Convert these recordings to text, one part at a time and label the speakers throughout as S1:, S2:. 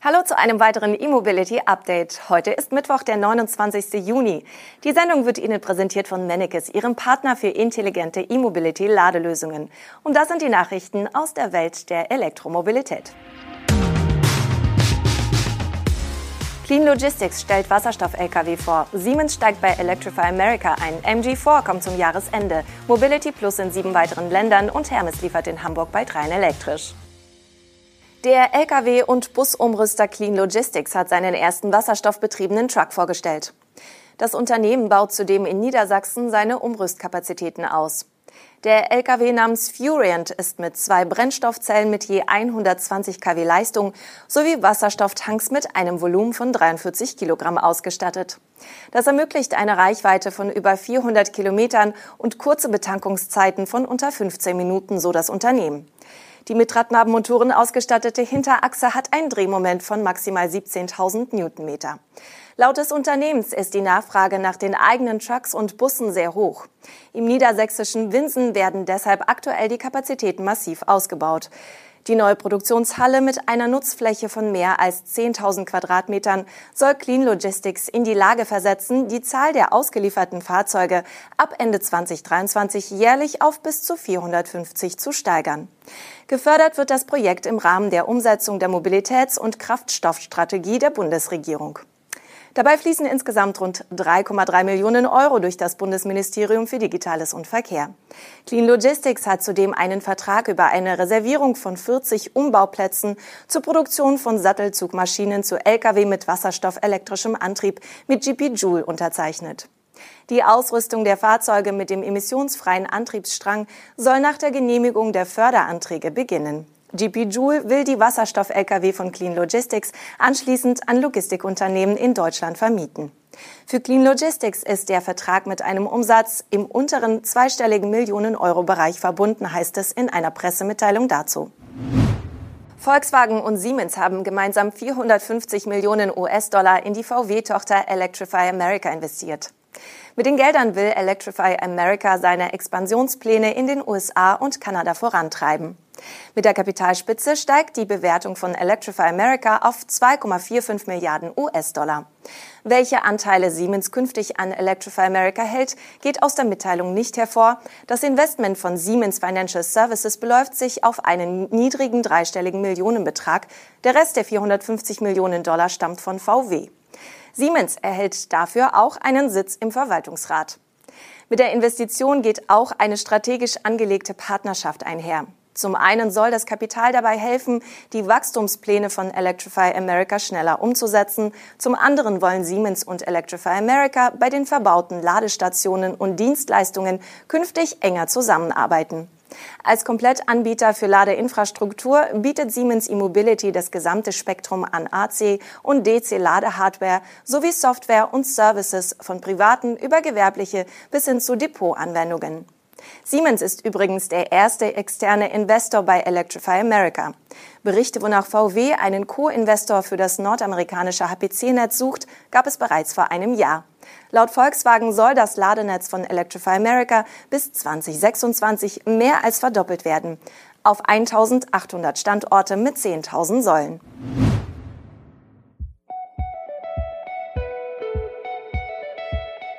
S1: Hallo zu einem weiteren E-Mobility Update. Heute ist Mittwoch, der 29. Juni. Die Sendung wird Ihnen präsentiert von Mennekes, Ihrem Partner für intelligente E-Mobility Ladelösungen. Und das sind die Nachrichten aus der Welt der Elektromobilität. Clean Logistics stellt Wasserstoff-Lkw vor. Siemens steigt bei Electrify America ein. MG4 kommt zum Jahresende. Mobility Plus in sieben weiteren Ländern und Hermes liefert in Hamburg bei Trein elektrisch. Der Lkw- und Busumrüster Clean Logistics hat seinen ersten wasserstoffbetriebenen Truck vorgestellt. Das Unternehmen baut zudem in Niedersachsen seine Umrüstkapazitäten aus. Der Lkw namens Furiant ist mit zwei Brennstoffzellen mit je 120 kW Leistung sowie Wasserstofftanks mit einem Volumen von 43 Kilogramm ausgestattet. Das ermöglicht eine Reichweite von über 400 Kilometern und kurze Betankungszeiten von unter 15 Minuten, so das Unternehmen. Die mit Radnabenmotoren ausgestattete Hinterachse hat ein Drehmoment von maximal 17.000 Newtonmeter. Laut des Unternehmens ist die Nachfrage nach den eigenen Trucks und Bussen sehr hoch. Im niedersächsischen Winsen werden deshalb aktuell die Kapazitäten massiv ausgebaut. Die neue Produktionshalle mit einer Nutzfläche von mehr als 10.000 Quadratmetern soll Clean Logistics in die Lage versetzen, die Zahl der ausgelieferten Fahrzeuge ab Ende 2023 jährlich auf bis zu 450 zu steigern. Gefördert wird das Projekt im Rahmen der Umsetzung der Mobilitäts- und Kraftstoffstrategie der Bundesregierung. Dabei fließen insgesamt rund 3,3 Millionen Euro durch das Bundesministerium für Digitales und Verkehr. Clean Logistics hat zudem einen Vertrag über eine Reservierung von 40 Umbauplätzen zur Produktion von Sattelzugmaschinen zu Lkw mit wasserstoffelektrischem Antrieb mit GP Joule unterzeichnet. Die Ausrüstung der Fahrzeuge mit dem emissionsfreien Antriebsstrang soll nach der Genehmigung der Förderanträge beginnen. GP Joule will die Wasserstoff-Lkw von Clean Logistics anschließend an Logistikunternehmen in Deutschland vermieten. Für Clean Logistics ist der Vertrag mit einem Umsatz im unteren zweistelligen Millionen-Euro-Bereich verbunden, heißt es in einer Pressemitteilung dazu. Volkswagen und Siemens haben gemeinsam 450 Millionen US-Dollar in die VW-Tochter Electrify America investiert. Mit den Geldern will Electrify America seine Expansionspläne in den USA und Kanada vorantreiben. Mit der Kapitalspitze steigt die Bewertung von Electrify America auf 2,45 Milliarden US-Dollar. Welche Anteile Siemens künftig an Electrify America hält, geht aus der Mitteilung nicht hervor. Das Investment von Siemens Financial Services beläuft sich auf einen niedrigen dreistelligen Millionenbetrag. Der Rest der 450 Millionen Dollar stammt von VW. Siemens erhält dafür auch einen Sitz im Verwaltungsrat. Mit der Investition geht auch eine strategisch angelegte Partnerschaft einher. Zum einen soll das Kapital dabei helfen, die Wachstumspläne von Electrify America schneller umzusetzen. Zum anderen wollen Siemens und Electrify America bei den verbauten Ladestationen und Dienstleistungen künftig enger zusammenarbeiten. Als Komplettanbieter für Ladeinfrastruktur bietet Siemens E-Mobility das gesamte Spektrum an AC und DC Ladehardware sowie Software und Services von privaten über gewerbliche bis hin zu Depotanwendungen. Siemens ist übrigens der erste externe Investor bei Electrify America. Berichte, wonach VW einen Co-Investor für das nordamerikanische HPC-Netz sucht, gab es bereits vor einem Jahr. Laut Volkswagen soll das Ladenetz von Electrify America bis 2026 mehr als verdoppelt werden, auf 1800 Standorte mit 10.000 Säulen.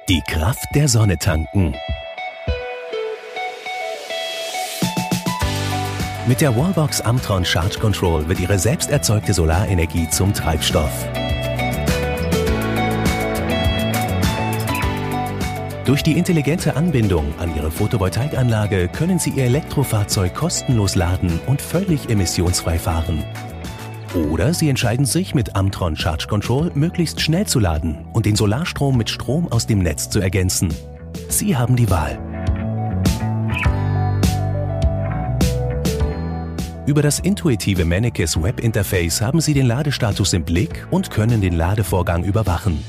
S2: Die Kraft der Sonne tanken. Mit der Wallbox Amtron Charge Control wird Ihre selbst erzeugte Solarenergie zum Treibstoff. Durch die intelligente Anbindung an Ihre Photovoltaikanlage können Sie Ihr Elektrofahrzeug kostenlos laden und völlig emissionsfrei fahren. Oder Sie entscheiden sich mit Amtron Charge Control möglichst schnell zu laden und den Solarstrom mit Strom aus dem Netz zu ergänzen. Sie haben die Wahl. Über das intuitive Mannekes Webinterface haben Sie den Ladestatus im Blick und können den Ladevorgang überwachen.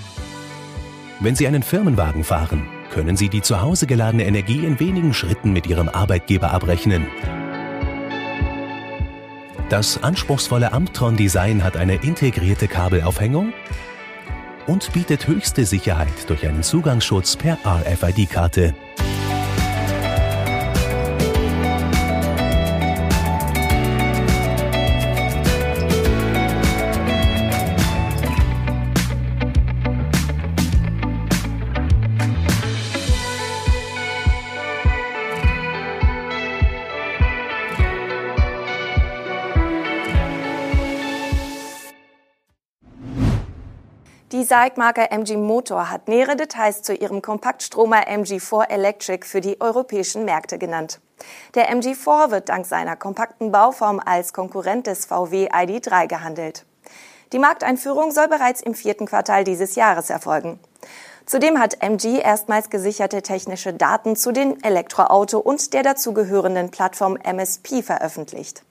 S2: Wenn Sie einen Firmenwagen fahren, können Sie die zu Hause geladene Energie in wenigen Schritten mit Ihrem Arbeitgeber abrechnen. Das anspruchsvolle Amtron-Design hat eine integrierte Kabelaufhängung und bietet höchste Sicherheit durch einen Zugangsschutz per RFID-Karte.
S1: Die SAIC-Marke MG Motor hat nähere Details zu ihrem Kompaktstromer MG4 Electric für die europäischen Märkte genannt. Der MG4 wird dank seiner kompakten Bauform als Konkurrent des VW ID3 gehandelt. Die Markteinführung soll bereits im vierten Quartal dieses Jahres erfolgen. Zudem hat MG erstmals gesicherte technische Daten zu den Elektroauto und der dazugehörenden Plattform MSP veröffentlicht.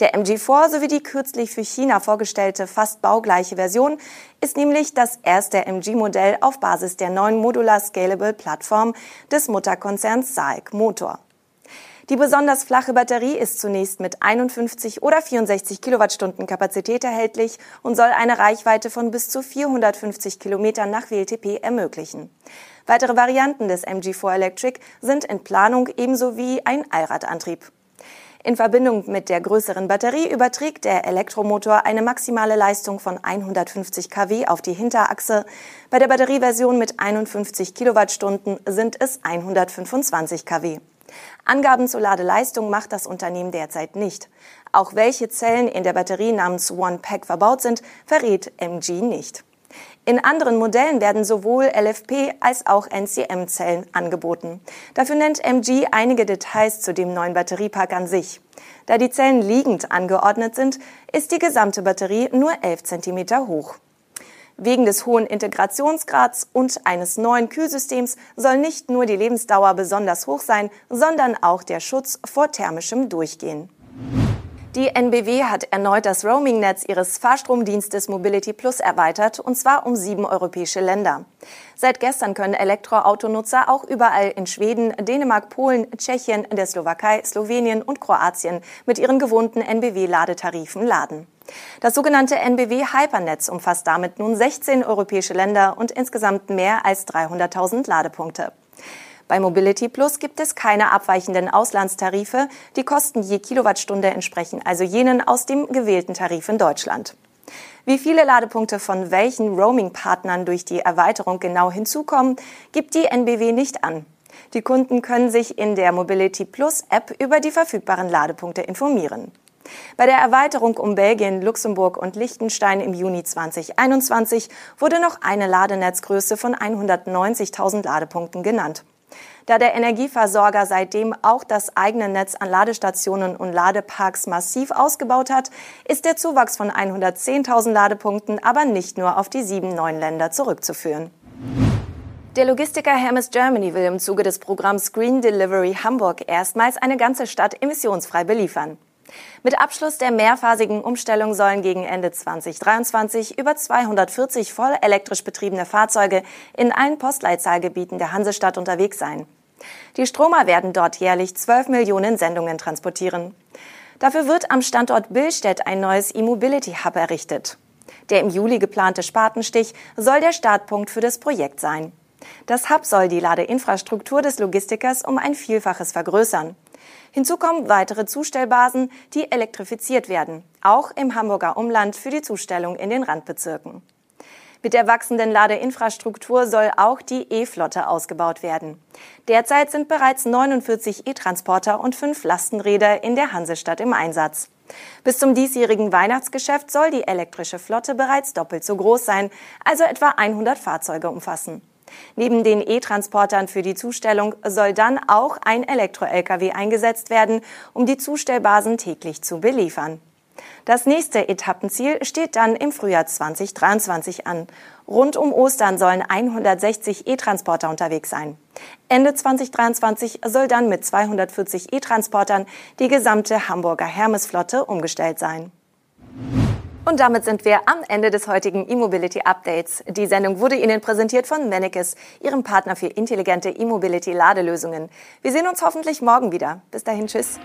S1: Der MG4 sowie die kürzlich für China vorgestellte fast baugleiche Version ist nämlich das erste MG-Modell auf Basis der neuen Modular Scalable Plattform des Mutterkonzerns SAIC Motor. Die besonders flache Batterie ist zunächst mit 51 oder 64 Kilowattstunden Kapazität erhältlich und soll eine Reichweite von bis zu 450 Kilometern nach WLTP ermöglichen. Weitere Varianten des MG4 Electric sind in Planung ebenso wie ein Allradantrieb. In Verbindung mit der größeren Batterie überträgt der Elektromotor eine maximale Leistung von 150 kW auf die Hinterachse. Bei der Batterieversion mit 51 Kilowattstunden sind es 125 kW. Angaben zur Ladeleistung macht das Unternehmen derzeit nicht. Auch welche Zellen in der Batterie namens One Pack verbaut sind, verrät MG nicht. In anderen Modellen werden sowohl LFP als auch NCM-Zellen angeboten. Dafür nennt MG einige Details zu dem neuen Batteriepark an sich. Da die Zellen liegend angeordnet sind, ist die gesamte Batterie nur 11 cm hoch. Wegen des hohen Integrationsgrads und eines neuen Kühlsystems soll nicht nur die Lebensdauer besonders hoch sein, sondern auch der Schutz vor thermischem Durchgehen. Die NBW hat erneut das Roaming-Netz ihres Fahrstromdienstes Mobility Plus erweitert, und zwar um sieben europäische Länder. Seit gestern können Elektroautonutzer auch überall in Schweden, Dänemark, Polen, Tschechien, der Slowakei, Slowenien und Kroatien mit ihren gewohnten NBW-Ladetarifen laden. Das sogenannte NBW Hypernetz umfasst damit nun 16 europäische Länder und insgesamt mehr als 300.000 Ladepunkte. Bei Mobility Plus gibt es keine abweichenden Auslandstarife. Die Kosten je Kilowattstunde entsprechen also jenen aus dem gewählten Tarif in Deutschland. Wie viele Ladepunkte von welchen Roaming-Partnern durch die Erweiterung genau hinzukommen, gibt die NBW nicht an. Die Kunden können sich in der Mobility Plus App über die verfügbaren Ladepunkte informieren. Bei der Erweiterung um Belgien, Luxemburg und Liechtenstein im Juni 2021 wurde noch eine Ladenetzgröße von 190.000 Ladepunkten genannt. Da der Energieversorger seitdem auch das eigene Netz an Ladestationen und Ladeparks massiv ausgebaut hat, ist der Zuwachs von 110.000 Ladepunkten aber nicht nur auf die sieben neuen Länder zurückzuführen. Der Logistiker Hermes Germany will im Zuge des Programms Green Delivery Hamburg erstmals eine ganze Stadt emissionsfrei beliefern. Mit Abschluss der mehrphasigen Umstellung sollen gegen Ende 2023 über 240 voll elektrisch betriebene Fahrzeuge in allen Postleitzahlgebieten der Hansestadt unterwegs sein. Die Stromer werden dort jährlich 12 Millionen Sendungen transportieren. Dafür wird am Standort Billstedt ein neues E-Mobility Hub errichtet. Der im Juli geplante Spatenstich soll der Startpunkt für das Projekt sein. Das Hub soll die Ladeinfrastruktur des Logistikers um ein Vielfaches vergrößern. Hinzu kommen weitere Zustellbasen, die elektrifiziert werden, auch im Hamburger Umland für die Zustellung in den Randbezirken. Mit der wachsenden Ladeinfrastruktur soll auch die E-Flotte ausgebaut werden. Derzeit sind bereits 49 E-Transporter und fünf Lastenräder in der Hansestadt im Einsatz. Bis zum diesjährigen Weihnachtsgeschäft soll die elektrische Flotte bereits doppelt so groß sein, also etwa 100 Fahrzeuge umfassen. Neben den E-Transportern für die Zustellung soll dann auch ein Elektro-Lkw eingesetzt werden, um die Zustellbasen täglich zu beliefern. Das nächste Etappenziel steht dann im Frühjahr 2023 an. Rund um Ostern sollen 160 E-Transporter unterwegs sein. Ende 2023 soll dann mit 240 E-Transportern die gesamte Hamburger Hermesflotte umgestellt sein. Und damit sind wir am Ende des heutigen E-Mobility Updates. Die Sendung wurde Ihnen präsentiert von Mennekes, Ihrem Partner für intelligente E-Mobility Ladelösungen. Wir sehen uns hoffentlich morgen wieder. Bis dahin, tschüss.